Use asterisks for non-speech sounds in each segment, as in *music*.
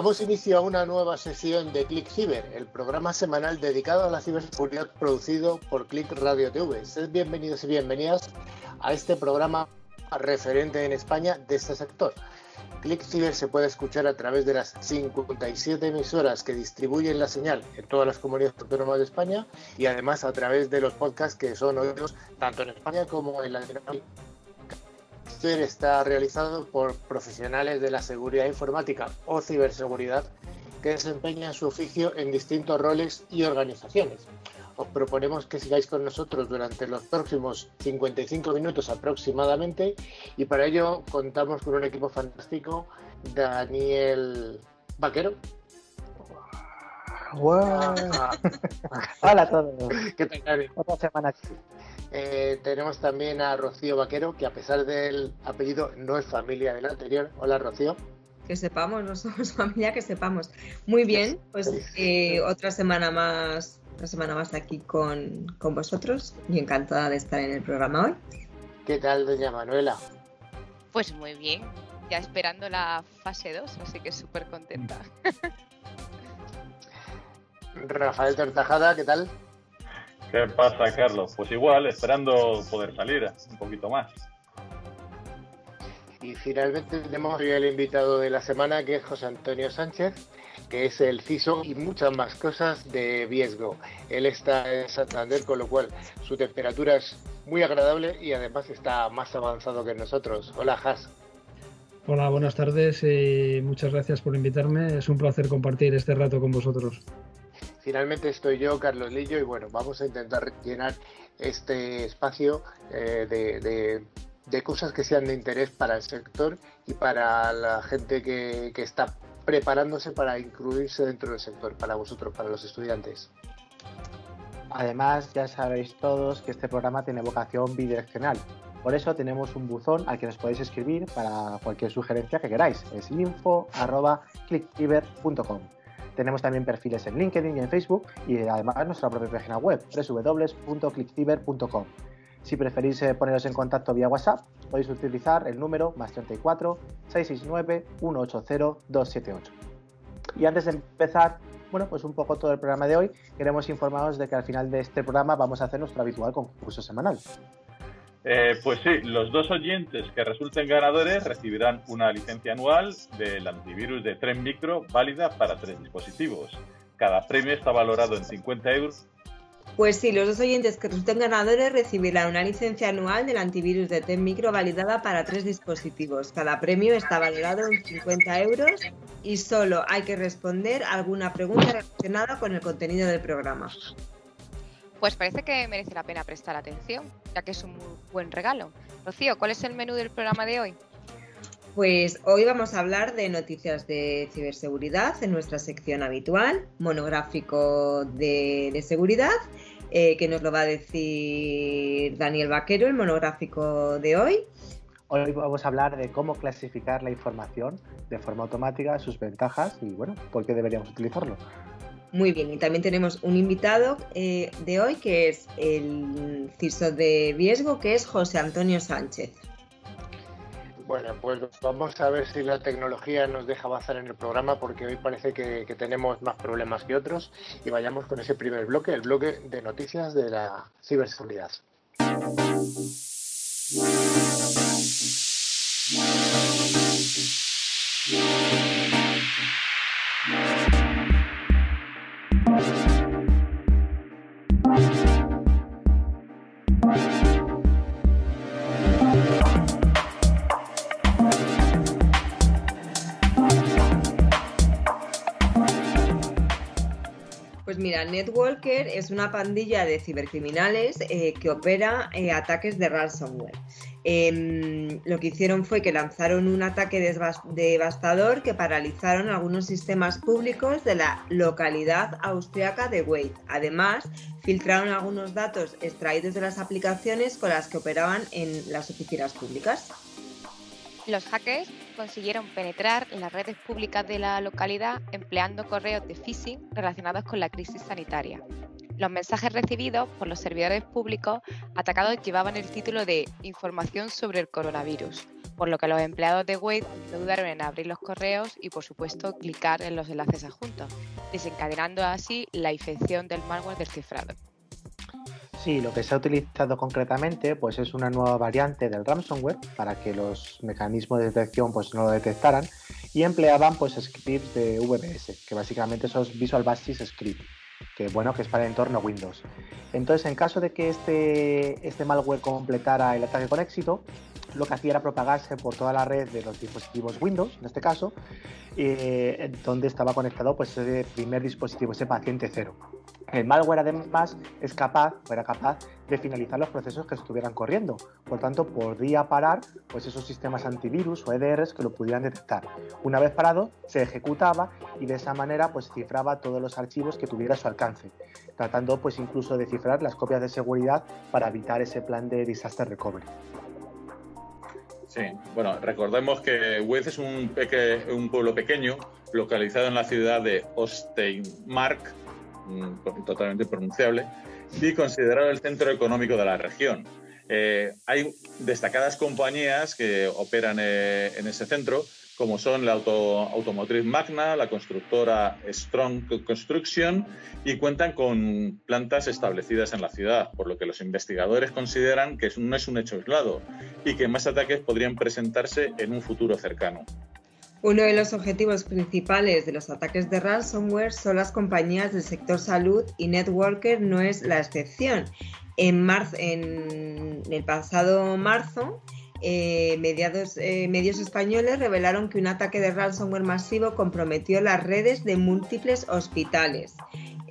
Damos inicio a una nueva sesión de Click Ciber, el programa semanal dedicado a la ciberseguridad producido por Click Radio TV. Sed bienvenidos y bienvenidas a este programa referente en España de este sector. Click Ciber se puede escuchar a través de las 57 emisoras que distribuyen la señal en todas las comunidades autónomas de España y además a través de los podcasts que son oídos tanto en España como en Latinoamérica. Ciber está realizado por profesionales de la seguridad informática o ciberseguridad que desempeñan su oficio en distintos roles y organizaciones os proponemos que sigáis con nosotros durante los próximos 55 minutos aproximadamente y para ello contamos con un equipo fantástico, Daniel Vaquero. *laughs* Hola a todos. ¿Qué tal? Otra semana eh, tenemos también a Rocío Vaquero, que a pesar del apellido no es familia del anterior. Hola, Rocío que sepamos, no somos *laughs* familia, que sepamos. Muy bien, pues eh, otra semana más una semana más aquí con, vosotros y encantada de estar en el programa hoy. ¿Qué tal, doña Manuela? Pues muy bien, ya esperando la fase 2, así que súper contenta. Rafael Tortajada, ¿qué tal? ¿Qué pasa, Carlos? Pues igual, esperando poder salir un poquito más. Y finalmente tenemos el invitado de la semana, que es José Antonio Sánchez, que es el CISO y muchas más cosas de Viesgo. Él está en Santander, con lo cual su temperatura es muy agradable y además está más avanzado que nosotros. Hola, Has. Hola, buenas tardes y muchas gracias por invitarme. Es un placer compartir este rato con vosotros. Finalmente estoy yo, Carlos Lillo, y bueno, vamos a intentar llenar este espacio eh, de, cosas que sean de interés para el sector y para la gente que, está preparándose para incluirse dentro del sector, para vosotros, para los estudiantes. Además, ya sabéis todos que este programa tiene vocación bidireccional. Por eso tenemos un buzón al que nos podéis escribir para cualquier sugerencia que queráis. Es info.clickciber.com. Tenemos también perfiles en LinkedIn y en Facebook y además nuestra propia página web www.clickciber.com. Si preferís eh, poneros en contacto vía WhatsApp, podéis utilizar el número más 34 669 180 278. Y antes de empezar, bueno, pues un poco todo el programa de hoy, queremos informaros de que al final de este programa vamos a hacer nuestro habitual concurso semanal. Eh, pues sí, los dos oyentes que resulten ganadores recibirán una licencia anual del antivirus de Tren Micro válida para tres dispositivos. Cada premio está valorado en 50 euros pues sí, los dos oyentes que resulten ganadores recibirán una licencia anual del antivirus de TEM Micro validada para tres dispositivos. Cada premio está valorado en 50 euros y solo hay que responder alguna pregunta relacionada con el contenido del programa. Pues parece que merece la pena prestar atención, ya que es un buen regalo. Rocío, ¿cuál es el menú del programa de hoy? Pues hoy vamos a hablar de noticias de ciberseguridad en nuestra sección habitual, monográfico de, seguridad, eh, que nos lo va a decir Daniel Vaquero, el monográfico de hoy. Hoy vamos a hablar de cómo clasificar la información de forma automática, sus ventajas y, bueno, por qué deberíamos utilizarlo. Muy bien, y también tenemos un invitado eh, de hoy que es el CISO de Viesgo, que es José Antonio Sánchez. Bueno, pues vamos a ver si la tecnología nos deja avanzar en el programa porque hoy parece que, tenemos más problemas que otros y vayamos con ese primer bloque, el bloque de noticias de la ciberseguridad. Mira, Netwalker es una pandilla de cibercriminales eh, que opera eh, ataques de ransomware. Em, lo que hicieron fue que lanzaron un ataque devastador que paralizaron algunos sistemas públicos de la localidad austriaca de Wade. Además, filtraron algunos datos extraídos de las aplicaciones con las que operaban en las oficinas públicas. Los hackers consiguieron penetrar las redes públicas de la localidad empleando correos de phishing relacionados con la crisis sanitaria. Los mensajes recibidos por los servidores públicos atacados llevaban el título de Información sobre el coronavirus, por lo que los empleados de Wade no dudaron en abrir los correos y por supuesto clicar en los enlaces adjuntos, desencadenando así la infección del malware descifrado. Sí, lo que se ha utilizado concretamente pues es una nueva variante del ransomware para que los mecanismos de detección pues no lo detectaran y empleaban pues scripts de VBS, que básicamente son Visual Basic Script, que bueno, que es para el entorno Windows. Entonces, en caso de que este, este malware completara el ataque con éxito, lo que hacía era propagarse por toda la red de los dispositivos Windows, en este caso, eh, donde estaba conectado pues, ese primer dispositivo, ese paciente cero. El malware además es capaz, era capaz de finalizar los procesos que estuvieran corriendo. Por tanto, podría parar pues, esos sistemas antivirus o EDRs que lo pudieran detectar. Una vez parado, se ejecutaba y de esa manera pues, cifraba todos los archivos que tuviera su alcance, tratando pues, incluso de cifrar las copias de seguridad para evitar ese plan de disaster recovery. Sí, bueno, recordemos que Wez es un, un pueblo pequeño localizado en la ciudad de Osteinmark, mm, totalmente pronunciable, y considerado el centro económico de la región. Eh, hay destacadas compañías que operan eh, en ese centro, como son la auto, automotriz Magna, la constructora Strong Construction, y cuentan con plantas establecidas en la ciudad, por lo que los investigadores consideran que no es un hecho aislado y que más ataques podrían presentarse en un futuro cercano. Uno de los objetivos principales de los ataques de ransomware son las compañías del sector salud y Networker no es la excepción. En, marzo, en el pasado marzo, eh, mediados, eh, medios españoles revelaron que un ataque de ransomware masivo comprometió las redes de múltiples hospitales.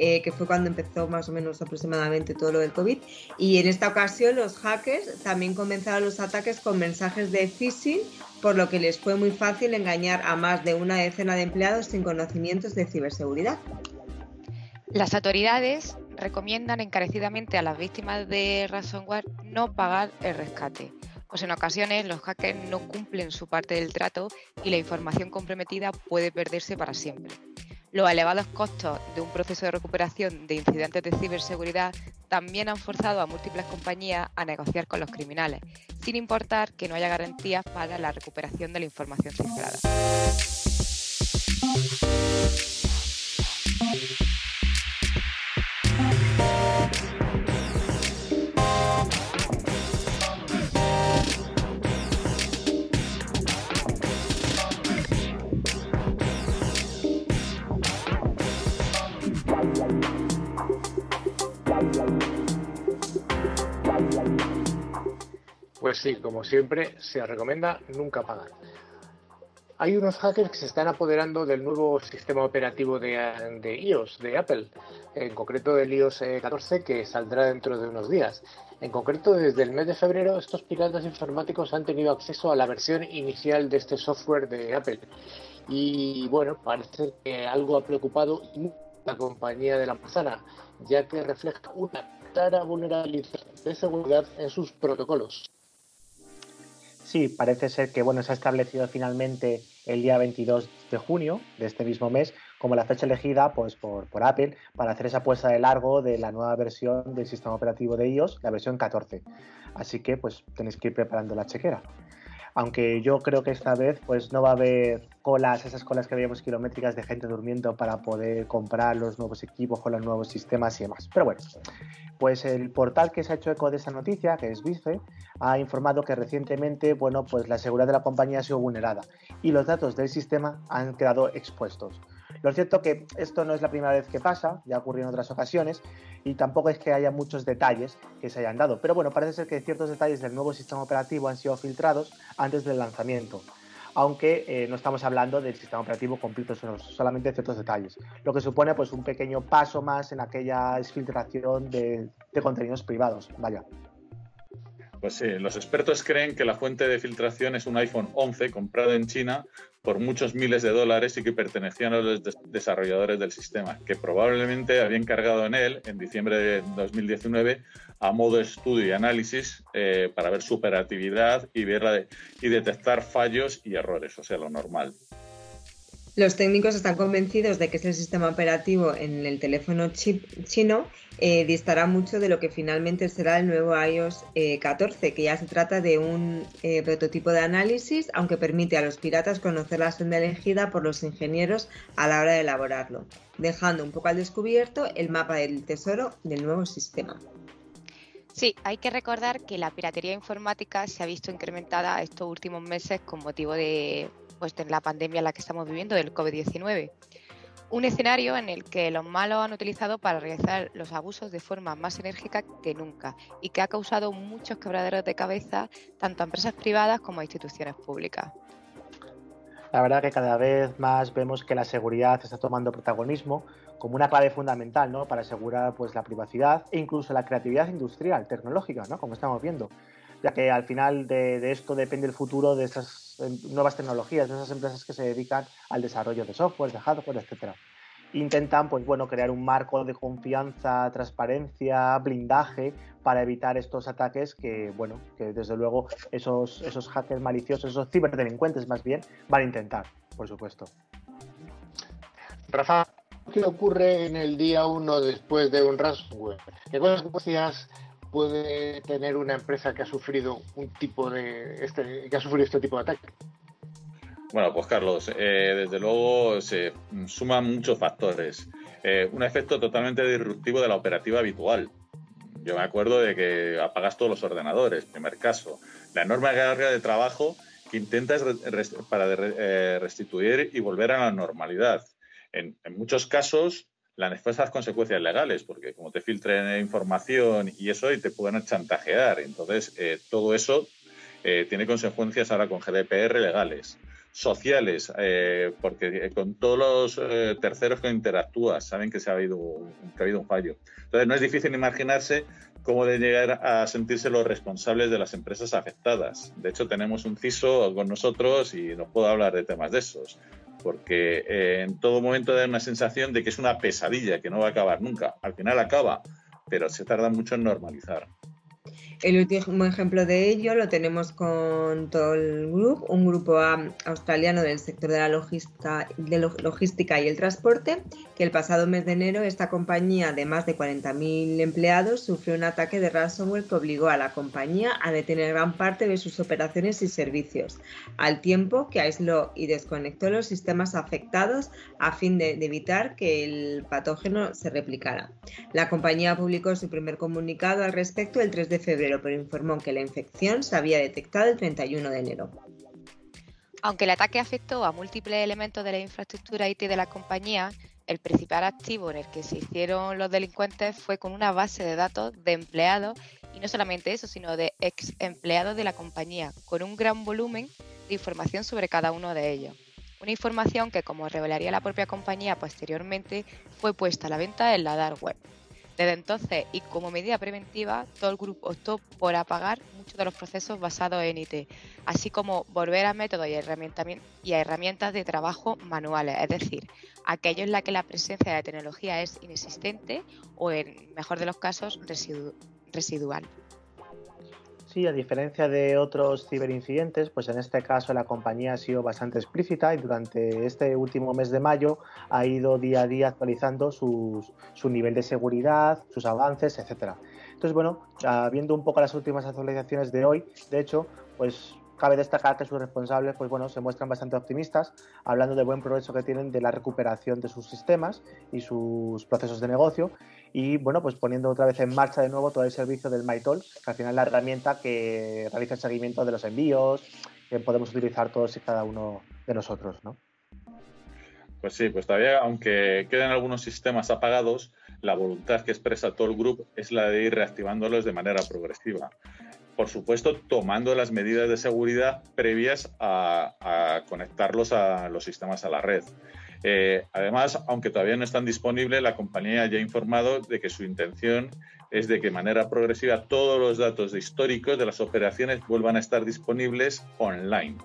Eh, que fue cuando empezó más o menos aproximadamente todo lo del COVID. Y en esta ocasión los hackers también comenzaron los ataques con mensajes de phishing, por lo que les fue muy fácil engañar a más de una decena de empleados sin conocimientos de ciberseguridad. Las autoridades recomiendan encarecidamente a las víctimas de ransomware no pagar el rescate pues en ocasiones los hackers no cumplen su parte del trato y la información comprometida puede perderse para siempre. Los elevados costos de un proceso de recuperación de incidentes de ciberseguridad también han forzado a múltiples compañías a negociar con los criminales, sin importar que no haya garantías para la recuperación de la información cifrada. Pues sí, como siempre, se recomienda nunca pagar. Hay unos hackers que se están apoderando del nuevo sistema operativo de, iOS, de Apple, en concreto del iOS 14, eh, que saldrá dentro de unos días. En concreto, desde el mes de febrero, estos piratas informáticos han tenido acceso a la versión inicial de este software de Apple. Y bueno, parece que algo ha preocupado la compañía de la manzana, ya que refleja una clara vulnerabilidad de seguridad en sus protocolos. Sí, parece ser que bueno, se ha establecido finalmente el día 22 de junio de este mismo mes como la fecha elegida pues, por, Apple para hacer esa puesta de largo de la nueva versión del sistema operativo de iOS, la versión 14. Así que pues tenéis que ir preparando la chequera aunque yo creo que esta vez pues no va a haber colas, esas colas que veíamos kilométricas de gente durmiendo para poder comprar los nuevos equipos con los nuevos sistemas y demás. Pero bueno, pues el portal que se ha hecho eco de esa noticia, que es Vice, ha informado que recientemente, bueno, pues la seguridad de la compañía ha sido vulnerada y los datos del sistema han quedado expuestos. Lo cierto es que esto no es la primera vez que pasa, ya ocurrió en otras ocasiones, y tampoco es que haya muchos detalles que se hayan dado. Pero bueno, parece ser que ciertos detalles del nuevo sistema operativo han sido filtrados antes del lanzamiento aunque eh, no estamos hablando del sistema operativo completo, solamente ciertos detalles, lo que supone pues un pequeño paso más en aquella exfiltración de, de contenidos privados. Vaya. Pues sí, los expertos creen que la fuente de filtración es un iPhone 11 comprado en China por muchos miles de dólares y que pertenecían a los desarrolladores del sistema, que probablemente habían cargado en él en diciembre de 2019 a modo de estudio y análisis eh, para ver su operatividad y, y detectar fallos y errores, o sea, lo normal. Los técnicos están convencidos de que ese sistema operativo en el teléfono chip chino eh, distará mucho de lo que finalmente será el nuevo iOS 14, eh, que ya se trata de un eh, prototipo de análisis, aunque permite a los piratas conocer la senda elegida por los ingenieros a la hora de elaborarlo, dejando un poco al descubierto el mapa del tesoro del nuevo sistema. Sí, hay que recordar que la piratería informática se ha visto incrementada estos últimos meses con motivo de pues, de la pandemia en la que estamos viviendo, del COVID-19. Un escenario en el que los malos han utilizado para realizar los abusos de forma más enérgica que nunca y que ha causado muchos quebraderos de cabeza tanto a empresas privadas como a instituciones públicas. La verdad que cada vez más vemos que la seguridad está tomando protagonismo como una clave fundamental ¿no? para asegurar pues, la privacidad e incluso la creatividad industrial, tecnológica, ¿no? como estamos viendo ya que al final de, esto depende el futuro de esas eh, nuevas tecnologías, de esas empresas que se dedican al desarrollo de software, de hardware, etcétera. Intentan, pues bueno, crear un marco de confianza, transparencia, blindaje para evitar estos ataques que, bueno, que desde luego esos, esos hackers maliciosos, esos ciberdelincuentes más bien, van a intentar, por supuesto. Rafa, ¿qué ocurre en el día uno después de un ransomware? ¿Qué consecuencias puede tener una empresa que ha sufrido un tipo de este, que ha sufrido este tipo de ataque? Bueno, pues Carlos, eh, desde luego se suman muchos factores. Eh, un efecto totalmente disruptivo de la operativa habitual. Yo me acuerdo de que apagas todos los ordenadores, primer caso. La enorme carga de trabajo que intentas para eh, restituir y volver a la normalidad. En, en muchos casos las nefastas consecuencias legales, porque como te filtren información y eso, y te pueden chantajear. Entonces, eh, todo eso eh, tiene consecuencias ahora con GDPR legales, sociales, eh, porque con todos los terceros que interactúas saben que, se ha habido un, ha habido un fallo. Entonces, no es difícil imaginarse cómo de llegar a sentirse los responsables de las empresas afectadas. De hecho, tenemos un CISO con nosotros y no puedo hablar de temas de esos porque eh, en todo momento da una sensación de que es una pesadilla, que no va a acabar nunca. Al final acaba, pero se tarda mucho en normalizar. El último ejemplo de ello lo tenemos con Toll Group, un grupo australiano del sector de la logística, de logística y el transporte, que el pasado mes de enero esta compañía de más de 40.000 empleados sufrió un ataque de ransomware que obligó a la compañía a detener gran parte de sus operaciones y servicios, al tiempo que aisló y desconectó los sistemas afectados a fin de, de evitar que el patógeno se replicara. La compañía publicó su primer comunicado al respecto el 3 de febrero pero informó que la infección se había detectado el 31 de enero. Aunque el ataque afectó a múltiples elementos de la infraestructura IT de la compañía, el principal activo en el que se hicieron los delincuentes fue con una base de datos de empleados y no solamente eso, sino de ex empleados de la compañía, con un gran volumen de información sobre cada uno de ellos. Una información que, como revelaría la propia compañía posteriormente, fue puesta a la venta en la dark web. Desde entonces, y como medida preventiva, todo el grupo optó por apagar muchos de los procesos basados en IT, así como volver a métodos y, y a herramientas de trabajo manuales, es decir, aquellos en los que la presencia de tecnología es inexistente o, en mejor de los casos, residual. A diferencia de otros ciberincidentes, pues en este caso la compañía ha sido bastante explícita y durante este último mes de mayo ha ido día a día actualizando su nivel de seguridad, sus avances, etcétera. Entonces, bueno, viendo un poco las últimas actualizaciones de hoy, de hecho, pues cabe destacar que sus responsables pues bueno, se muestran bastante optimistas, hablando del buen progreso que tienen de la recuperación de sus sistemas y sus procesos de negocio y bueno, pues poniendo otra vez en marcha de nuevo todo el servicio del MyToll, que al final es la herramienta que realiza el seguimiento de los envíos, que podemos utilizar todos y cada uno de nosotros, ¿no? Pues sí, pues todavía, aunque queden algunos sistemas apagados, la voluntad que expresa todo el grupo es la de ir reactivándolos de manera progresiva. Por supuesto, tomando las medidas de seguridad previas a, conectarlos a los sistemas a la red. Eh, además, aunque todavía no están disponibles, la compañía ya ha informado de que su intención es de que de manera progresiva todos los datos históricos de las operaciones vuelvan a estar disponibles online.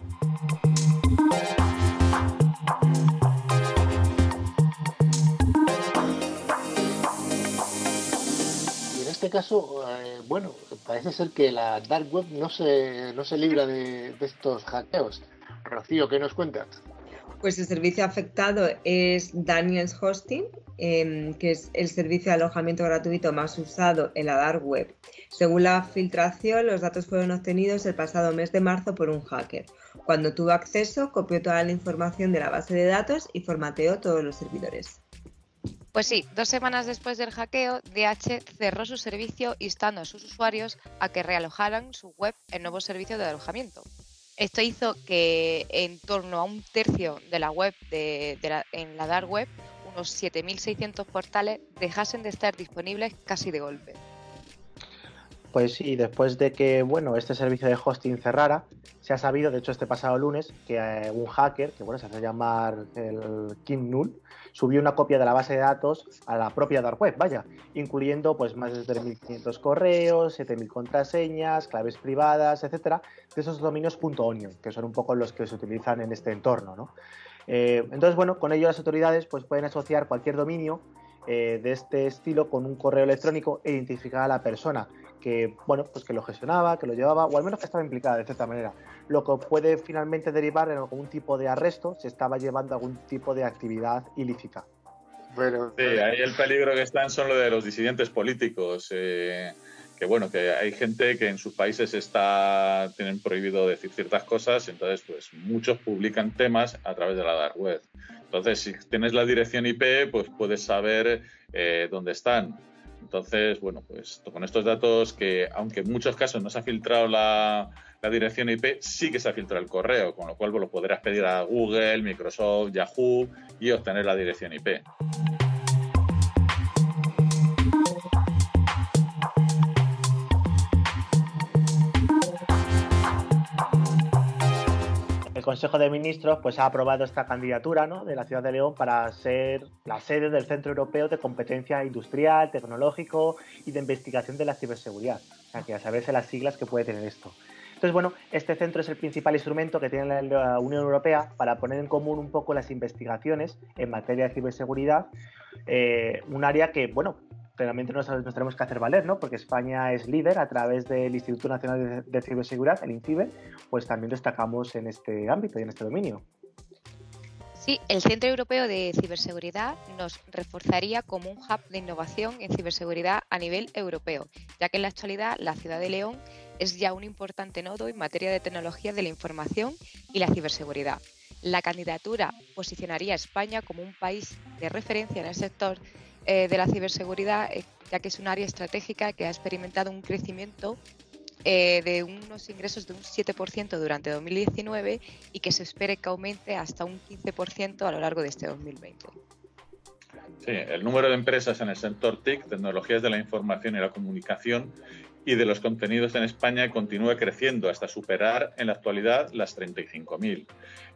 Este caso, eh, bueno, parece ser que la dark web no se, no se libra de, estos hackeos. Rocío, ¿qué nos cuentas? Pues el servicio afectado es Daniels Hosting, em, que es el servicio de alojamiento gratuito más usado en la dark web. Según la filtración, los datos fueron obtenidos el pasado mes de marzo por un hacker. Cuando tuvo acceso, copió toda la información de la base de datos y formateó todos los servidores. Pues sí, dos semanas después del hackeo, DH cerró su servicio instando a sus usuarios a que realojaran su web en nuevo servicio de alojamiento. Esto hizo que en torno a un tercio de la web de, en la dark web, unos 7.600 portales, dejasen de estar disponibles casi de golpe. Pues sí, después de que bueno, este servicio de hosting cerrara, se ha sabido, de hecho este pasado lunes, que eh, un hacker, que bueno, se hace llamar el Kim Null, subió una copia de la base de datos a la propia dark web, vaya, incluyendo pues más de 3.500 correos, 7.000 contraseñas, claves privadas, etcétera, de esos dominios .onion, que son un poco los que se utilizan en este entorno, ¿no? Eh, entonces, bueno, con ello las autoridades pues pueden asociar cualquier dominio eh, de este estilo con un correo electrónico e identificar a la persona que, bueno, pues que lo gestionaba, que lo llevaba, o al menos que estaba implicada de cierta manera. Lo que puede finalmente derivar en algún tipo de arresto si estaba llevando algún tipo de actividad ilícita. Bueno, sí, ahí el peligro que están son lo de los disidentes políticos. Eh, que bueno, que hay gente que en sus países está, tienen prohibido decir ciertas cosas, entonces pues muchos publican temas a través de la dark web. Entonces, si tienes la dirección IP, pues puedes saber eh, dónde están. Entonces, bueno, pues con estos datos que, aunque en muchos casos no se ha filtrado la, dirección IP, sí que se ha filtrado el correo, con lo cual lo podrás pedir a Google, Microsoft, Yahoo y obtener la dirección IP. Consejo de Ministros pues, ha aprobado esta candidatura de la ciudad de León para ser la sede del Centro Europeo de Competencia Industrial, Tecnológico y de Investigación de la Ciberseguridad. O sea, que ya sabes las siglas que puede tener esto. Entonces, bueno, este centro es el principal instrumento que tiene la Unión Europea para poner en común un poco las investigaciones en materia de ciberseguridad, eh, un área que, bueno, realmente nos, tenemos que hacer valer, ¿no? Porque España es líder a través del Instituto Nacional de, Ciberseguridad, el INCIBE, pues también destacamos en este ámbito y en este dominio. Sí, el Centro Europeo de Ciberseguridad nos reforzaría como un hub de innovación en ciberseguridad a nivel europeo, ya que en la actualidad la ciudad de León es ya un importante nodo en materia de tecnología de la información y la ciberseguridad. La candidatura posicionaría a España como un país de referencia en el sector eh, de la ciberseguridad, eh, ya que es un área estratégica que ha experimentado un crecimiento eh, de unos ingresos de un 7% durante 2019 y que se espere que aumente hasta un 15% a lo largo de este 2020. Sí, el número de empresas en el sector TIC, tecnologías de la información y la comunicación, y de los contenidos en España continúa creciendo hasta superar en la actualidad las 35.000.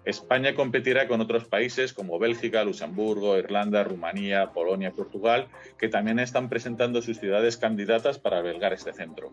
España competirá con otros países como Bélgica, Luxemburgo, Irlanda, Rumanía, Polonia, Portugal, que también están presentando sus ciudades candidatas para albergar este centro.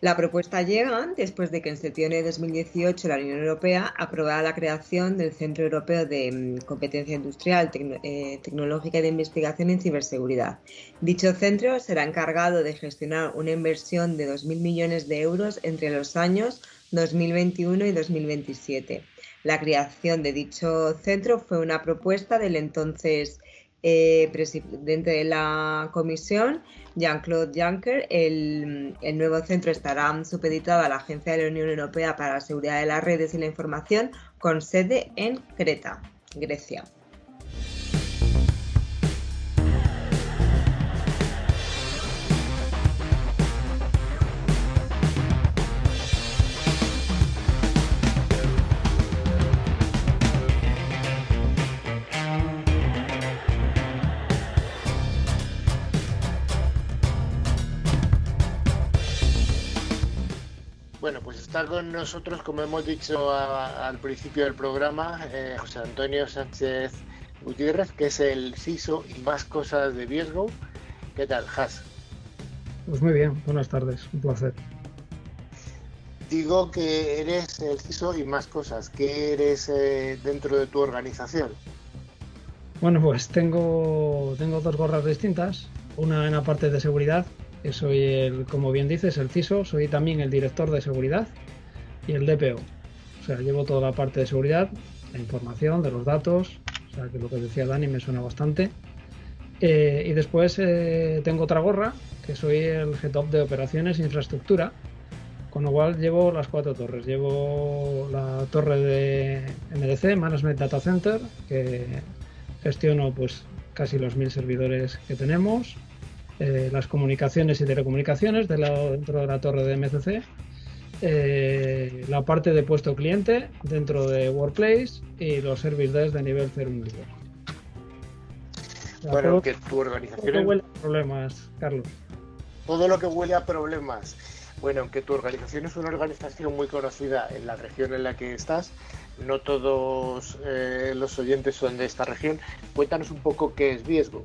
La propuesta llega después de que en septiembre de 2018 la Unión Europea aprobara la creación del Centro Europeo de mm, Competencia Industrial, eh, Tecnológica y de Investigación en Ciberseguridad. Dicho centro será encargado de gestionar una inversión de 2.000 millones de euros entre los años 2021 y 2027. La creación de dicho centro fue una propuesta del entonces eh, presidente de la comisión, Jean-Claude Juncker. El, el, nuevo centro estará supeditado a la Agencia de la Unión Europea para la Seguridad de las Redes y la Información, con sede en Creta, Grecia. Con nosotros, como hemos dicho al principio del programa, eh, José Antonio Sánchez Gutiérrez, que es el CISO y más cosas de Viesgo. ¿Qué tal, Has? Pues muy bien, buenas tardes, un placer. Digo que eres el CISO y más cosas. ¿Qué eres eh, dentro de tu organización? Bueno, pues tengo, tengo dos gorras distintas. Una en la parte de seguridad, que soy el, como bien dices, el CISO, soy también el director de seguridad y el DPO. O sea, llevo toda la parte de seguridad la información, de los datos, o sea que lo que decía Dani me suena bastante. Eh, y después eh, tengo otra gorra, que soy el G-Top de operaciones e infraestructura, con lo cual llevo las cuatro torres. Llevo la torre de MDC, Management Data Center, que gestiono pues casi los mil servidores que tenemos, eh, las comunicaciones y telecomunicaciones de dentro de la torre de MCC, la parte de puesto cliente dentro de Workplace y los service desk de nivel 0 y bueno, que tu organización. Todo lo que huele a problemas, Carlos. Todo lo que huele a problemas. Bueno, aunque tu organización es una organización muy conocida en la región en la que estás, no todos eh, los oyentes son de esta región. Cuéntanos un poco qué es Viesgo.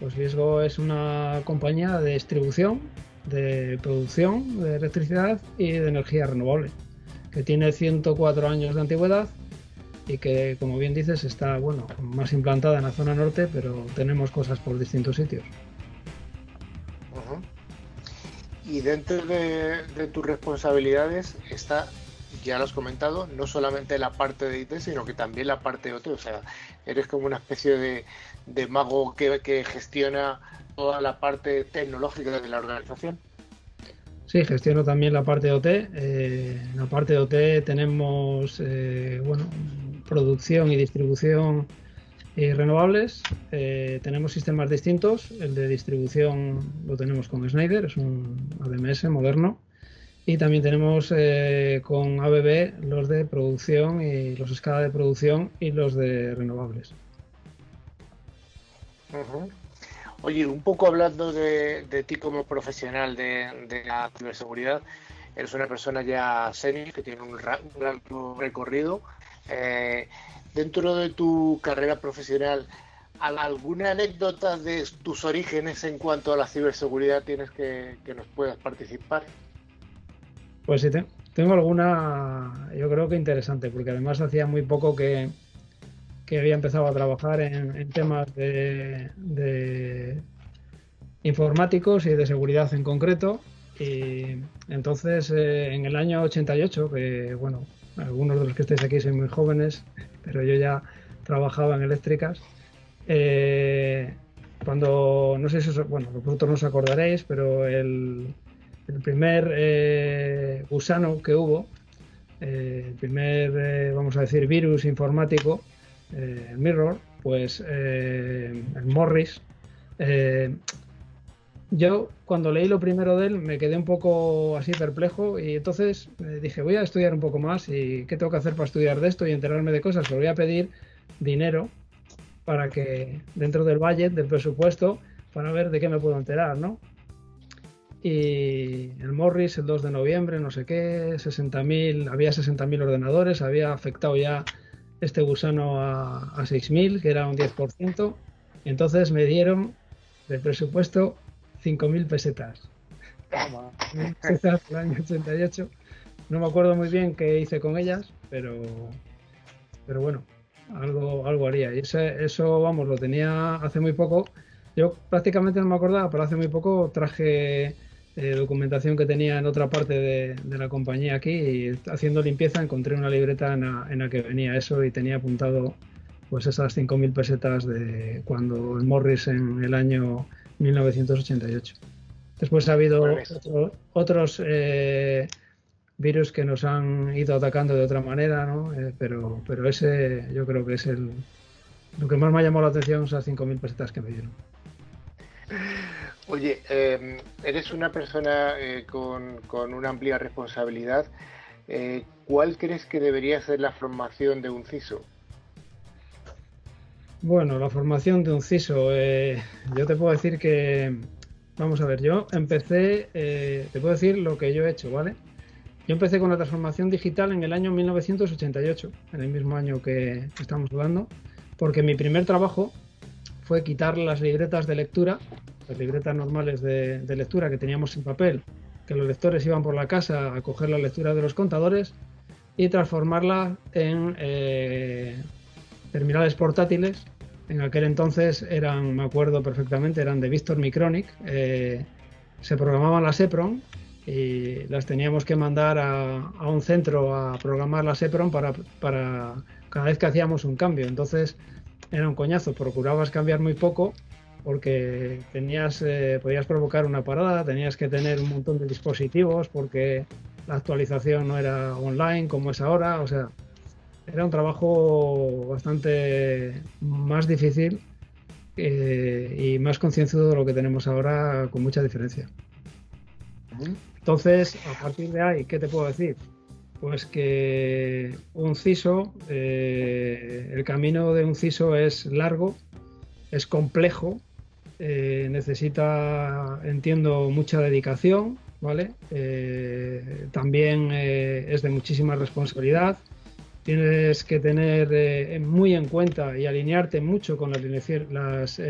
Pues Viesgo es una compañía de distribución, de producción de electricidad y de energía renovable, que tiene 104 años de antigüedad y que, como bien dices, está bueno más implantada en la zona norte, pero tenemos cosas por distintos sitios. Y dentro de, tus responsabilidades está, ya lo has comentado, no solamente la parte de IT, sino que también la parte de OT. O sea, eres como una especie de, mago que, que gestiona toda la parte tecnológica de la organización. Sí, gestiono también la parte de OT. Eh, en la parte de OT tenemos eh, bueno, producción y distribución y renovables. Eh, tenemos sistemas distintos. El de distribución lo tenemos con Schneider, es un ADMS moderno. Y también tenemos con ABB los de producción y los escala de producción y los de renovables. Oye, un poco hablando de, ti como profesional de, la ciberseguridad, eres una persona ya senior que tiene un, gran recorrido eh, dentro de tu carrera profesional, ¿alguna anécdota de tus orígenes en cuanto a la ciberseguridad tienes que, nos puedas participar? Pues sí, tengo alguna, yo creo que interesante, porque además hacía muy poco que, había empezado a trabajar en, temas de, informáticos y de seguridad en concreto. Y entonces, eh, en el año 88, que bueno, algunos de los que estáis aquí son muy jóvenes, pero yo ya trabajaba en eléctricas. Eh, cuando, no sé si os, bueno, vosotros no os acordaréis, pero el, primer eh, gusano que hubo, eh, el primer, vamos a decir, virus informático, el Mirror, pues el Morris, yo cuando leí lo primero de él me quedé un poco así perplejo y entonces eh, dije voy a estudiar un poco más y qué tengo que hacer para estudiar de esto y enterarme de cosas. Pues voy a pedir dinero para que dentro del budget, del presupuesto, para ver de qué me puedo enterar, ¿no? Y el Morris, el 2 de noviembre, no sé qué, 60.000, había 60.000 ordenadores, había afectado ya este gusano a, a 6.000, que era un 10%. Y entonces me dieron del presupuesto 5.000 pesetas. pesetas el año 88. No me acuerdo muy bien qué hice con ellas, pero, pero bueno, algo, algo haría. Y eso, vamos, lo tenía hace muy poco. Yo prácticamente no me acordaba, pero hace muy poco traje eh, documentación que tenía en otra parte de, la compañía aquí y haciendo limpieza encontré una libreta en la, en la que venía eso y tenía apuntado pues esas 5.000 pesetas de cuando el Morris en el año 1988. Después ha habido otros eh, virus que nos han ido atacando de otra manera, ¿no? Eh, pero, pero ese yo creo que es el lo que más me ha llamado la atención son las 5.000 pesetas que me dieron. *laughs* Oye, em, eres una persona eh, con, con, una amplia responsabilidad. ¿Cuál crees que debería ser la formación de un CISO? Bueno, la formación de un CISO. Eh, yo te puedo decir que, vamos a ver, yo empecé, eh, te puedo decir lo que yo he hecho, ¿vale? Yo empecé con la transformación digital en el año 1988, en el mismo año que estamos hablando, porque mi primer trabajo fue quitar las libretas de lectura, las libretas normales de, lectura que teníamos en papel, que los lectores iban por la casa a coger la lectura de los contadores y transformarla en eh, terminales portátiles. En aquel entonces eran, me acuerdo perfectamente, eran de Victor Micronic. Eh, se programaban las EPROM y las teníamos que mandar a, un centro a programar las EPROM para cada vez que hacíamos un cambio. Entonces era un coñazo, procurabas cambiar muy poco porque tenías, eh, podías provocar una parada, tenías que tener un montón de dispositivos porque la actualización no era online como es ahora, o sea, era un trabajo bastante más difícil eh, y más concienzudo de lo que tenemos ahora con mucha diferencia. Entonces, a partir de ahí, ¿qué te puedo decir? Pues que un CISO, eh, el camino de un CISO es largo, es complejo, eh, necesita, entiendo, mucha dedicación, ¿vale? Eh, también es de muchísima responsabilidad. Tienes que tener muy en cuenta y alinearte mucho con las,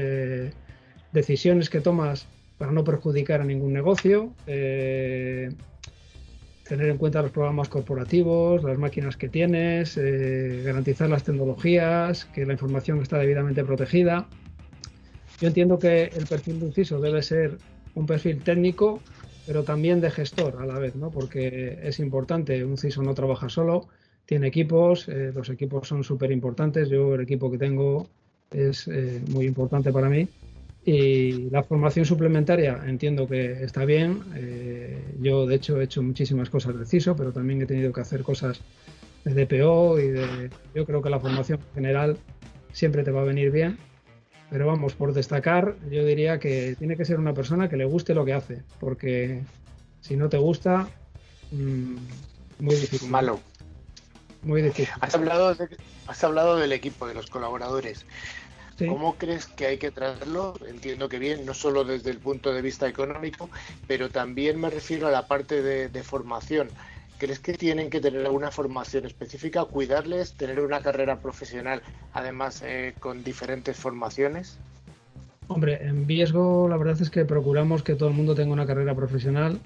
decisiones que tomas para no perjudicar a ningún negocio, eh, tener en cuenta los programas corporativos, las máquinas que tienes, eh, garantizar las tecnologías, que la información está debidamente protegida. Yo entiendo que el perfil de un CISO debe ser un perfil técnico, pero también de gestor a la vez, ¿no? porque es importante, un CISO no trabaja solo, tiene equipos, eh, los equipos son súper importantes, yo el equipo que tengo es muy importante para mí y la formación suplementaria entiendo que está bien. Eh, yo, de hecho, he hecho muchísimas cosas de CISO, pero también he tenido que hacer cosas de DPO y de... Yo creo que la formación general siempre te va a venir bien. Pero vamos, por destacar, yo diría que tiene que ser una persona que le guste lo que hace, porque si no te gusta, mmm, muy difícil. Malo. Muy difícil. Has hablado, has hablado del equipo, de los colaboradores. ¿Cómo crees que hay que tratarlo? Entiendo que bien, no solo desde el punto de vista económico, pero también me refiero a la parte de, formación. ¿Crees que tienen que tener alguna formación específica, cuidarles, tener una carrera profesional, además eh, con diferentes formaciones? Hombre, en Viesgo la verdad es que procuramos que todo el mundo tenga una carrera profesional,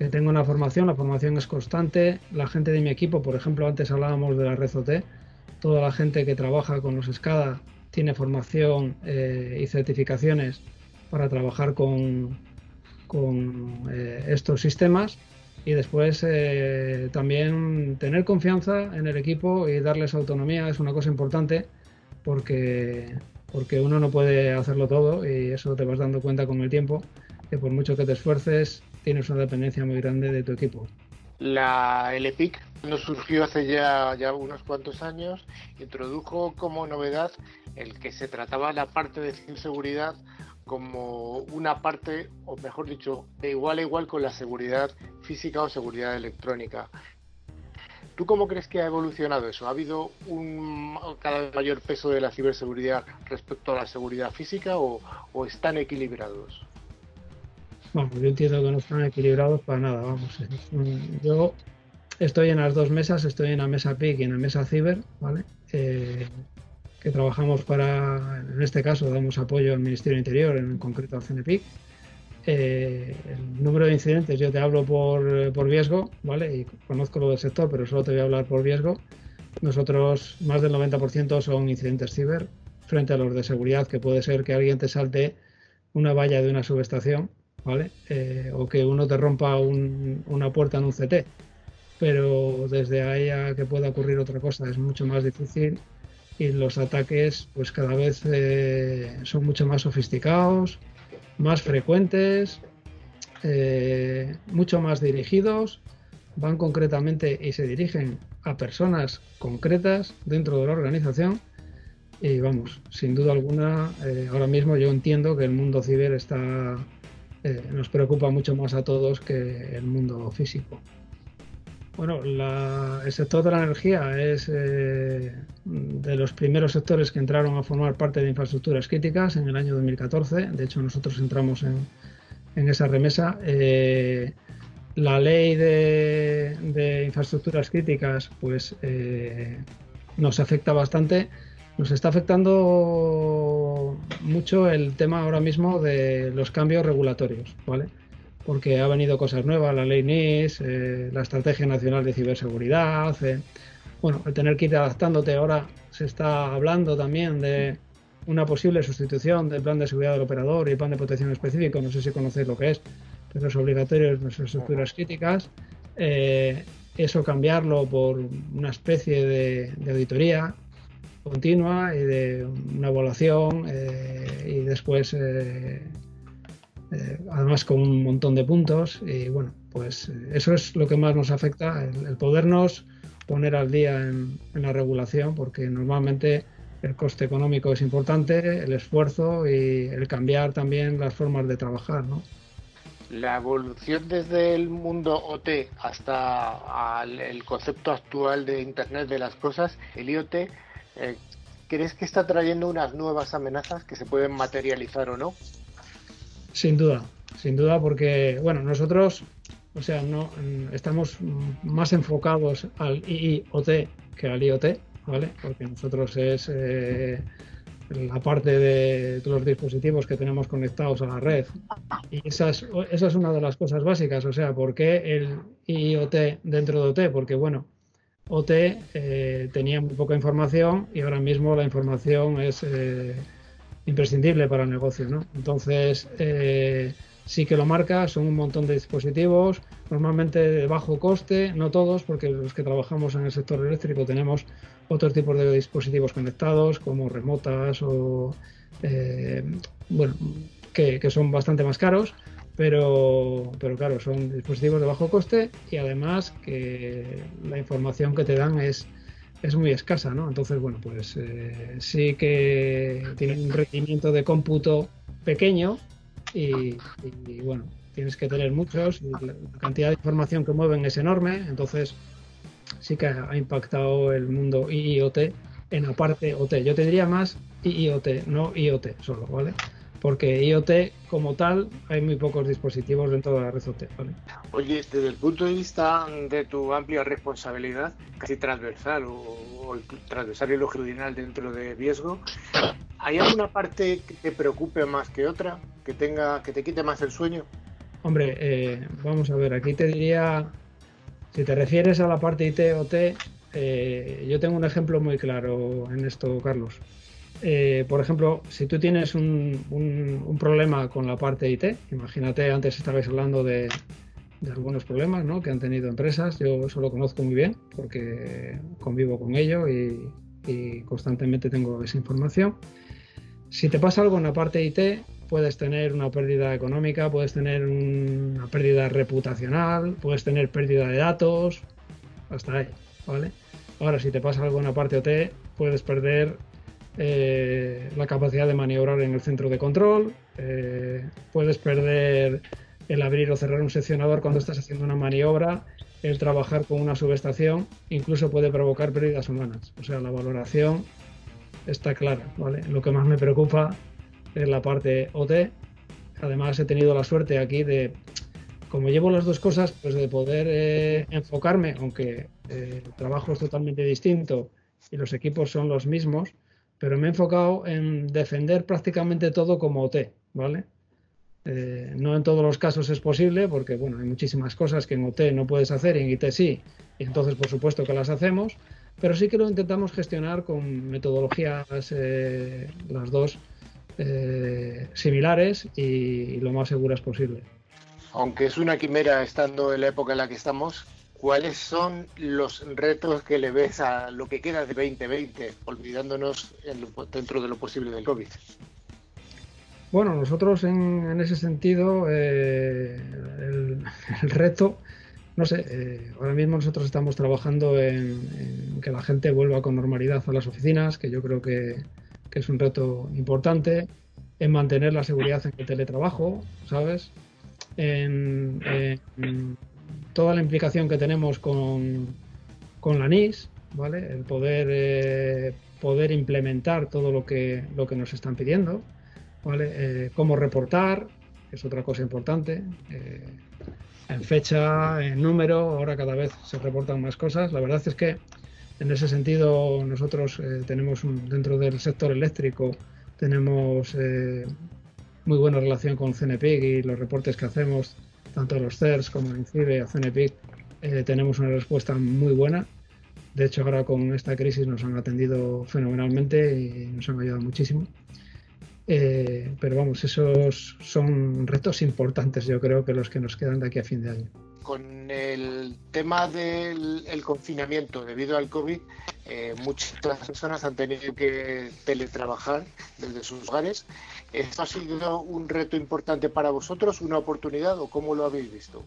que tenga una formación, la formación es constante. La gente de mi equipo, por ejemplo, antes hablábamos de la red OT, toda la gente que trabaja con los SCADA tiene formación eh, y certificaciones para trabajar con, eh, estos sistemas y después eh, también tener confianza en el equipo y darles autonomía es una cosa importante porque, porque uno no puede hacerlo todo y eso te vas dando cuenta con el tiempo que por mucho que te esfuerces tienes una dependencia muy grande de tu equipo. La LPIC nos surgió hace ya, ya unos cuantos años, introdujo como novedad el que se trataba la parte de seguridad como una parte, o mejor dicho, de igual a igual con la seguridad física o seguridad electrónica. ¿Tú cómo crees que ha evolucionado eso? ¿Ha habido un cada vez mayor peso de la ciberseguridad respecto a la seguridad física o, están equilibrados? Bueno, yo entiendo que no están equilibrados para nada, vamos. Yo estoy en las dos mesas, estoy en la mesa PIC y en la mesa Ciber, ¿vale? Eh, que trabajamos para, en este caso, damos apoyo al Ministerio del Interior, en concreto al CNPIC. Eh, el número de incidentes, yo te hablo por, por riesgo, ¿vale? Y conozco lo del sector, pero solo te voy a hablar por riesgo. Nosotros, más del 90% son incidentes ciber, frente a los de seguridad, que puede ser que alguien te salte una valla de una subestación, ¿vale? Eh, o que uno te rompa una puerta en un CT. Pero desde ahí a que pueda ocurrir otra cosa es mucho más difícil y los ataques pues cada vez eh, son mucho más sofisticados, más frecuentes, eh, mucho más dirigidos, van concretamente y se dirigen a personas concretas dentro de la organización y vamos, sin duda alguna, eh, ahora mismo yo entiendo que el mundo ciber está, nos preocupa mucho más a todos que el mundo físico. Bueno, el sector de la energía es eh, de los primeros sectores que entraron a formar parte de infraestructuras críticas en el año 2014. De hecho, nosotros entramos en, esa remesa. Eh, la ley de, infraestructuras críticas, pues, eh, nos afecta bastante. Nos está afectando mucho el tema ahora mismo de los cambios regulatorios, ¿vale? Porque ha venido cosas nuevas, la ley NIS, eh, la Estrategia Nacional de Ciberseguridad. Eh, bueno, el tener que ir adaptándote ahora se está hablando también de una posible sustitución del plan de seguridad del operador y el plan de protección específico, no sé si conocéis lo que es, pero es obligatorio en nuestras estructuras críticas. Eh, eso cambiarlo por una especie de, auditoría continua y de una evaluación eh, y después eh, además con un montón de puntos y bueno pues eso es lo que más nos afecta el, podernos poner al día en, la regulación porque normalmente el coste económico es importante el esfuerzo y el cambiar también las formas de trabajar ¿no? la evolución desde el mundo OT hasta el concepto actual de Internet de las Cosas, el IoT, eh, ¿crees que está trayendo unas nuevas amenazas que se pueden materializar o no? Sin duda, sin duda, porque bueno, nosotros, o sea, no estamos más enfocados al IIoT que al IoT, ¿vale? Porque nosotros es eh, la parte de los dispositivos que tenemos conectados a la red. Y esa es, esa es una de las cosas básicas. O sea, ¿por qué el IoT dentro de OT? Porque, bueno, OT eh, tenía muy poca información y ahora mismo la información es eh, imprescindible para el negocio. ¿no? Entonces, eh, sí que lo marca, son un montón de dispositivos, normalmente de bajo coste, no todos, porque los que trabajamos en el sector eléctrico tenemos otros tipos de dispositivos conectados, como remotas o, eh, bueno, que, son bastante más caros, pero, pero claro, son dispositivos de bajo coste y además que la información que te dan es, es muy escasa, ¿no? Entonces, bueno, pues eh, sí que tienen un rendimiento de cómputo pequeño y, bueno, tienes que tener muchos, la cantidad de información que mueven es enorme, entonces sí que ha impactado el mundo IoT en la parte OT. Yo te diría más IoT, no IoT solo, ¿vale? Porque IoT como tal hay muy pocos dispositivos dentro de la red OT, ¿vale? Oye, desde el punto de vista de tu amplia responsabilidad, casi transversal o, transversal y longitudinal dentro de riesgo, ¿hay alguna parte que te preocupe más que otra, que tenga, que te quite más el sueño? Hombre, eh, vamos a ver, aquí te diría si te refieres a la parte IT o T, eh, yo tengo un ejemplo muy claro en esto, Carlos. Eh, por ejemplo, si tú tienes un, problema con la parte IT, imagínate, antes estabais hablando de, algunos problemas que han tenido empresas, yo eso lo conozco muy bien porque convivo con ello y constantemente tengo esa información. Si te pasa algo en la parte IT, puedes tener una pérdida económica, puedes tener una pérdida reputacional, puedes tener pérdida de datos, hasta ahí, ¿vale? Ahora, si te pasa algo en la parte OT, puedes perder eh, la capacidad de maniobrar en el centro de control, eh, puedes perder el abrir o cerrar un seccionador cuando estás haciendo una maniobra, el trabajar con una subestación, incluso puede provocar pérdidas humanas. O sea, la valoración está clara, ¿vale? Lo que más me preocupa en la parte OT. Además he tenido la suerte aquí de, como llevo las dos cosas, pues de poder eh, enfocarme, aunque el trabajo es totalmente distinto y los equipos son los mismos, pero me he enfocado en defender prácticamente todo como OT, ¿vale? Eh, no en todos los casos es posible, porque bueno, hay muchísimas cosas que en OT no puedes hacer y en IT sí, y entonces por supuesto que las hacemos, pero sí que lo intentamos gestionar con metodologías las dos eh, similares y, lo más seguras posible. Aunque es una quimera estando en la época en la que estamos, ¿cuáles son los retos que le ves a lo que queda de 2020, olvidándonos dentro de lo posible del COVID? Bueno, nosotros en, ese sentido, eh, el, reto, no sé, eh, ahora mismo nosotros estamos trabajando en, que la gente vuelva con normalidad a las oficinas, que yo creo que es un reto importante, en mantener la seguridad en el teletrabajo, ¿sabes? En, toda la implicación que tenemos con, la NIS, ¿vale? El poder, eh, poder implementar todo lo que, lo que nos están pidiendo, ¿vale? Eh, cómo reportar, es otra cosa importante. Eh, en fecha, en número, ahora cada vez se reportan más cosas. La verdad es que en ese sentido, nosotros tenemos dentro del sector eléctrico tenemos muy buena relación con CNPIC y los reportes que hacemos, tanto los CERS como en INCIBE, a CNPIC, eh, tenemos una respuesta muy buena. De hecho, ahora con esta crisis nos han atendido fenomenalmente y nos han ayudado muchísimo. Eh, pero vamos, esos son retos importantes, yo creo que los que nos quedan de aquí a fin de año. Con el tema del confinamiento debido al COVID, eh, muchas personas han tenido que teletrabajar desde sus hogares. ¿Esto ha sido un reto importante para vosotros, una oportunidad o cómo lo habéis visto?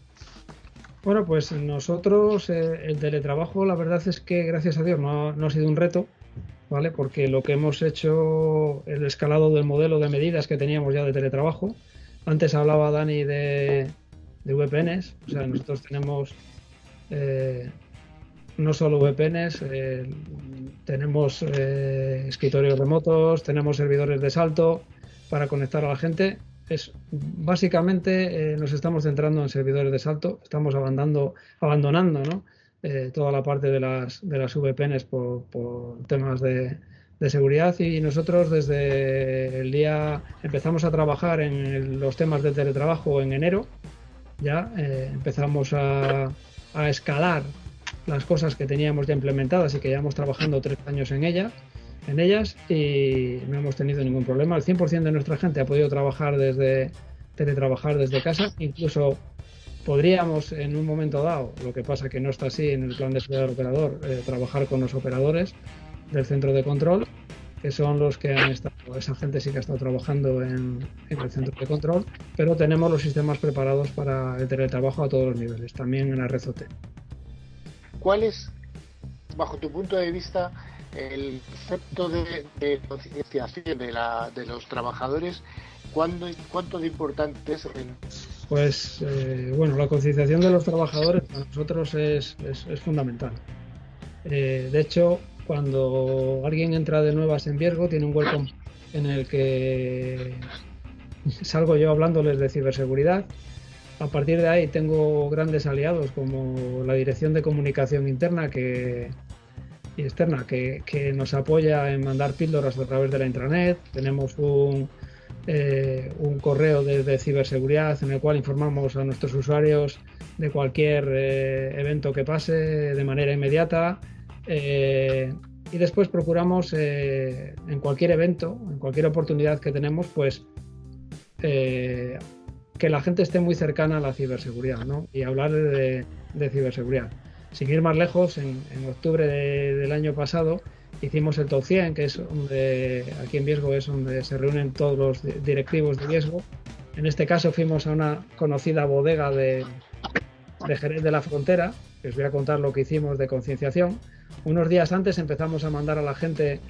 Bueno, pues nosotros eh, el teletrabajo, la verdad es que gracias a Dios no ha sido un reto ¿vale? Porque lo que hemos hecho, el escalado del modelo de medidas que teníamos ya de teletrabajo, antes hablaba Dani de, VPNs, o sea, nosotros tenemos eh, no solo VPNs, eh, tenemos eh, escritorios remotos, tenemos servidores de salto para conectar a la gente. Es, básicamente nos estamos centrando en servidores de salto, estamos abandonando, abandonando ¿no? Eh, toda la parte de las, de las VPNs por, temas de, seguridad y nosotros desde el día empezamos a trabajar en los temas de teletrabajo en enero, ya eh, empezamos a, escalar las cosas que teníamos ya implementadas y que llevamos trabajando tres años en ellas, en ellas y no hemos tenido ningún problema. El 100% de nuestra gente ha podido trabajar desde teletrabajar desde casa, incluso Podríamos en un momento dado, lo que pasa que no está así en el plan de seguridad del operador, eh, trabajar con los operadores del centro de control, que son los que han estado, esa gente sí que ha estado trabajando en, el centro de control, pero tenemos los sistemas preparados para el teletrabajo a todos los niveles, también en la red OT. ¿Cuál es, bajo tu punto de vista, el concepto de, concienciación de, de los trabajadores? ¿Cuánto, ¿Cuánto de importante es en pues eh, bueno, la concienciación de los trabajadores para nosotros es, fundamental. Eh, de hecho, cuando alguien entra de nuevas en Viesgo, tiene un welcome en el que salgo yo hablándoles de ciberseguridad. A partir de ahí tengo grandes aliados como la Dirección de Comunicación Interna que, y Externa que, que nos apoya en mandar píldoras a través de la intranet. Tenemos un, eh, un correo de, ciberseguridad en el cual informamos a nuestros usuarios de cualquier eh, evento que pase de manera inmediata. Eh, y después procuramos en cualquier evento, en cualquier oportunidad que tenemos, pues que la gente esté muy cercana a la ciberseguridad ¿no? y hablar de, ciberseguridad. Sin ir más lejos, en, octubre del año pasado hicimos el Top 100, que es donde, aquí en Viesgo es donde se reúnen todos los directivos de Viesgo. En este caso fuimos a una conocida bodega de, de Jerez de la Frontera, que os voy a contar lo que hicimos de concienciación. Unos días antes empezamos a mandar a la gente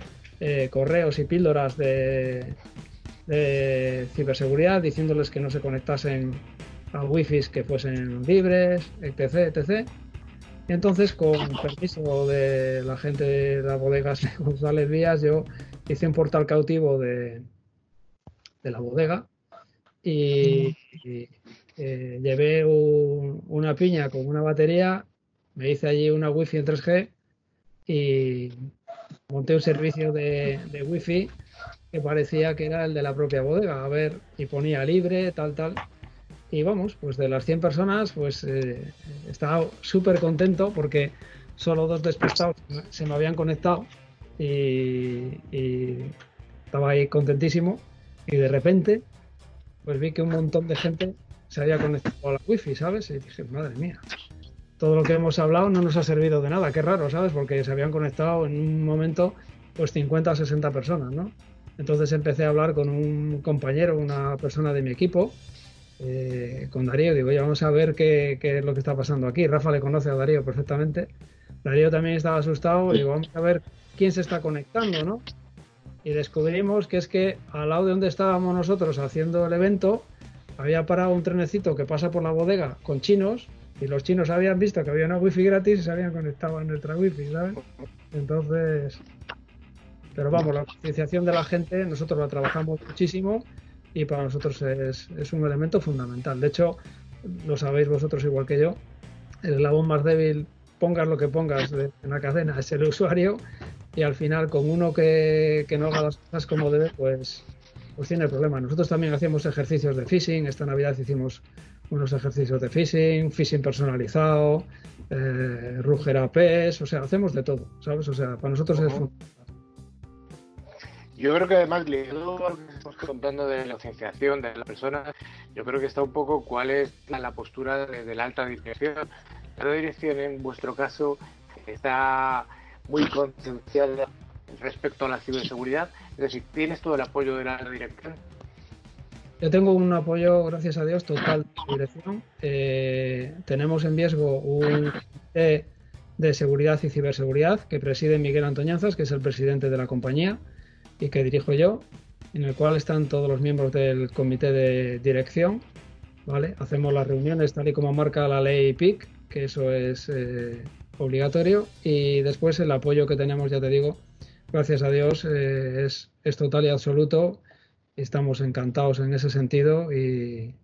eh, correos y píldoras de, ciberseguridad, diciéndoles que no se conectasen a wifi que fuesen libres, etc, etc. Entonces, con permiso de la gente de las bodegas *laughs* de González Díaz, yo hice un portal cautivo de, de la bodega y, eh, llevé una piña con una batería, me hice allí una wifi en 3G y monté un servicio de, de wifi que parecía que era el de la propia bodega, a ver, y ponía libre, tal, tal. Y vamos, pues de las 100 personas, pues eh, estaba súper contento porque solo dos despistados se me habían conectado y, estaba ahí contentísimo. Y de repente, pues vi que un montón de gente se había conectado a la wifi, ¿sabes? Y dije, madre mía, todo lo que hemos hablado no nos ha servido de nada, qué raro, ¿sabes? Porque se habían conectado en un momento pues 50 o 60 personas, ¿no? Entonces empecé a hablar con un compañero, una persona de mi equipo, eh, con Darío. Digo, ya vamos a ver qué, es lo que está pasando aquí. Rafa le conoce a Darío perfectamente. Darío también estaba asustado. Digo, vamos a ver quién se está conectando, ¿no? Y descubrimos que es que al lado de donde estábamos nosotros haciendo el evento, había parado un trenecito que pasa por la bodega con chinos y los chinos habían visto que había una wifi gratis y se habían conectado a nuestra wifi, ¿sabes? Entonces, pero vamos, la concienciación de la gente, nosotros la trabajamos muchísimo y para nosotros es, es, un elemento fundamental. De hecho, lo sabéis vosotros igual que yo, el eslabón más débil, pongas lo que pongas en la cadena, es el usuario y al final con uno que, que no haga las cosas como debe, pues, pues tiene problema. Nosotros también hacíamos ejercicios de phishing, esta Navidad hicimos unos ejercicios de phishing, phishing personalizado, eh, Ruger APs, o sea, hacemos de todo, ¿sabes? O sea, para nosotros es fundamental. Yo creo que además, lo que estamos contando de la concienciación de la persona, yo creo que está un poco cuál es la, postura de, la alta dirección. La alta dirección, en vuestro caso, está muy concienciada respecto a la ciberseguridad. Es decir, ¿tienes todo el apoyo de la dirección? Yo tengo un apoyo, gracias a Dios, total de la dirección. Eh, tenemos en riesgo un comité de seguridad y ciberseguridad que preside Miguel Antoñanzas, que es el presidente de la compañía y que dirijo yo, en el cual están todos los miembros del comité de dirección. ¿vale? Hacemos las reuniones tal y como marca la ley PIC, que eso es eh, obligatorio, y después el apoyo que tenemos, ya te digo, gracias a Dios, eh, es total y absoluto. Estamos encantados en ese sentido y,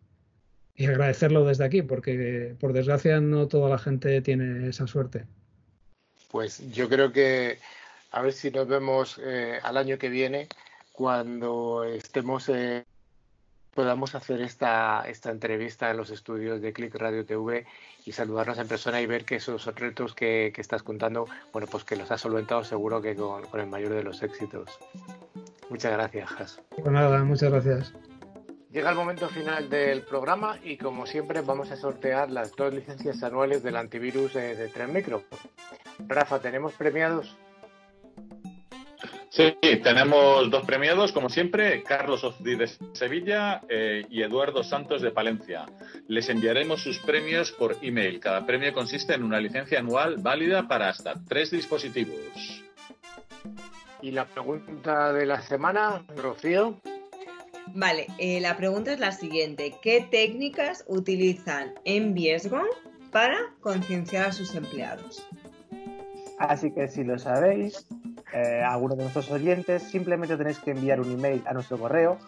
y agradecerlo desde aquí, porque por desgracia no toda la gente tiene esa suerte. Pues yo creo que a ver si nos vemos eh, al año que viene cuando estemos eh, podamos hacer esta, esta entrevista en los estudios de Click Radio TV y saludarnos en persona y ver que esos retos que, estás contando, bueno, pues que los has solventado seguro que con, el mayor de los éxitos. Muchas gracias, Has. Pues nada, muchas gracias. Llega el momento final del programa y como siempre vamos a sortear las dos licencias anuales del antivirus eh, de Tren Micro. Rafa, ¿tenemos premiados? Sí, tenemos dos premiados, como siempre, Carlos Ozdi de Sevilla eh, y Eduardo Santos de Palencia. Les enviaremos sus premios por email. Cada premio consiste en una licencia anual válida para hasta tres dispositivos. Y la pregunta de la semana, Rocío. Vale, eh, la pregunta es la siguiente. ¿Qué técnicas utilizan en Viesgo para concienciar a sus empleados? Así que si lo sabéis, eh, alguno de nuestros oyentes, simplemente tenéis que enviar un email a nuestro correo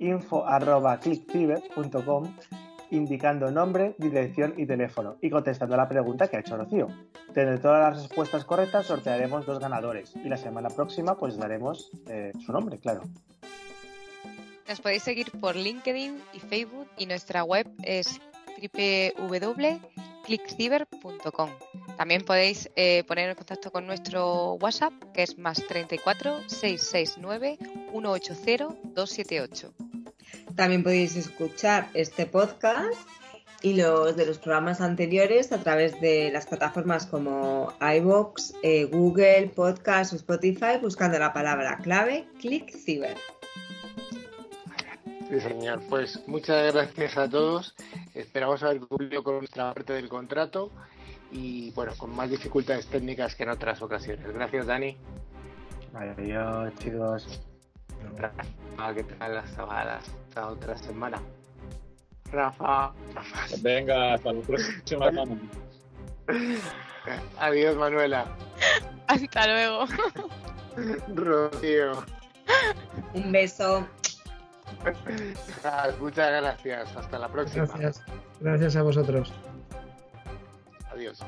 info.clickciber.com indicando nombre, dirección y teléfono y contestando la pregunta que ha hecho Rocío. Teniendo todas las respuestas correctas, sortearemos dos ganadores y la semana próxima pues daremos eh, su nombre, claro. Nos podéis seguir por LinkedIn y Facebook y nuestra web es www.clickciber.com. También podéis eh, poner en contacto con nuestro WhatsApp, que es más 34 669 180 278. También podéis escuchar este podcast y los de los programas anteriores a través de las plataformas como iVoox, eh, Google, Podcast o Spotify buscando la palabra clave ClickCiber. Sí, señor. Pues muchas gracias a todos. Esperamos haber cumplido con nuestra parte del contrato y bueno, con más dificultades técnicas que en otras ocasiones. Gracias, Dani. Adiós, chicos. Rafa, ¿qué tal hasta, hasta otra semana? Rafa, Venga, hasta la próxima semana. Adiós, Manuela. Hasta luego. Rocío. Un beso. Muchas gracias. Hasta la próxima. Gracias. Gracias a vosotros. Adiós.